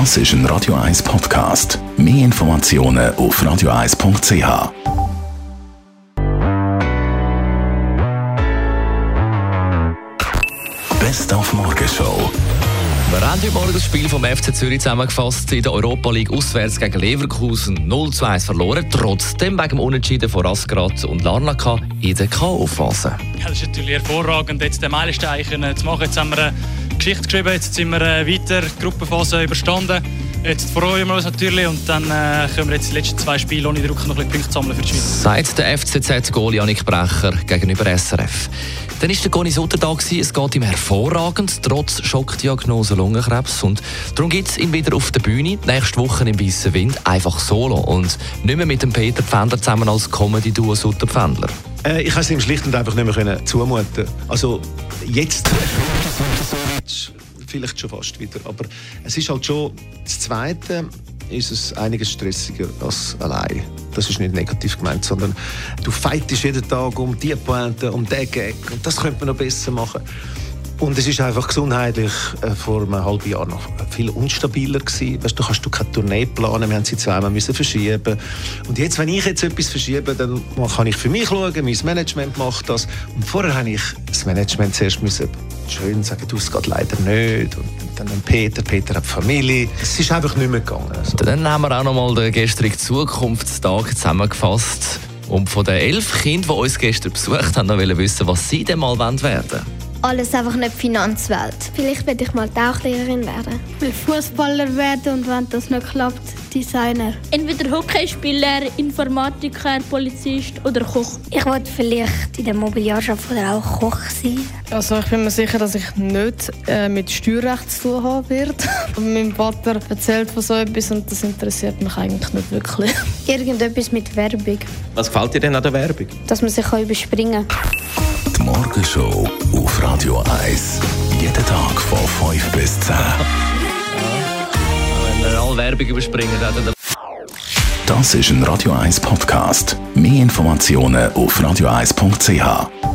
Das ist ein Radio 1 Podcast. Mehr Informationen auf radio1.ch. Best auf Morgenshow. Wir haben heute Morgen das Spiel vom FC Zürich zusammengefasst. In der Europa League auswärts gegen Leverkusen 0 zu 1 verloren. Trotzdem wegen dem Unentschieden von Asgrad und Larnaca in der K.O.-Phase. Ja, das ist natürlich hervorragend, jetzt den Meilenstein zu machen. Jetzt haben wir eine Geschichte geschrieben, jetzt sind wir äh, weiter, die Gruppenphase überstanden. Jetzt freuen wir uns natürlich und dann äh, können wir jetzt die letzten zwei Spiele ohne Druck noch ein bisschen Punkte sammeln für die Schweiz. Sagt der FCZ-Goal Janik Brecher gegenüber SRF. Dann war der Goni Sutter da. Gewesen. Es geht ihm hervorragend, trotz Schockdiagnose Lungenkrebs. Und darum gibt es ihn wieder auf der Bühne, nächste Woche im Weißen Wind, einfach solo. Und nicht mehr mit dem Peter Pfändler zusammen als Comedy-Duo Sutter Pfändler. Äh, ich kann es ihm schlicht und einfach nicht mehr zumuten. Also jetzt vielleicht schon fast wieder. Aber es ist halt schon das Zweite ist es einiges stressiger als allein. Das ist nicht negativ gemeint, sondern du fightest jeden Tag um die Pointe, um den Gag und das könnte man noch besser machen. Und es ist einfach gesundheitlich äh, vor einem halben Jahr noch viel unstabiler gewesen. Weißt, du kannst du keine Tournee planen, wir haben sie zweimal müssen verschieben. Und jetzt, wenn ich jetzt etwas verschiebe, dann kann ich für mich schauen, mein Management macht das. Und vorher habe ich das Management zuerst müssen schön sagen, du, es geht leider nicht. Und dann Peter, Peter hat Familie. Es ist einfach nicht mehr gegangen. Also. Dann haben wir auch noch mal den gestrigen Zukunftstag zusammengefasst. Und von den elf Kindern, die uns gestern besucht haben, wollen wissen, was sie denn mal werden wollen alles einfach nicht Finanzwelt. Vielleicht werde ich mal Tauchlehrerin werden. Ich will Fußballer werden und wenn das nicht klappt, Designer. Entweder Hockeyspieler, Informatiker, Polizist oder Koch. Ich wollte vielleicht in der Mobiliarschaft oder auch Koch sein. Also ich bin mir sicher, dass ich nicht äh, mit Steuerrecht zu tun haben werde. mein Vater erzählt von so etwas und das interessiert mich eigentlich nicht wirklich. Irgendetwas mit Werbung. Was gefällt dir denn an der Werbung? Dass man sich überspringen kann. Morgenshow auf Radio 1. Jeden Tag von 5 bis 10. Wenn wir alle Werbung überspringen, dann... Das ist ein Radio 1 Podcast. Mehr Informationen auf radio1.ch.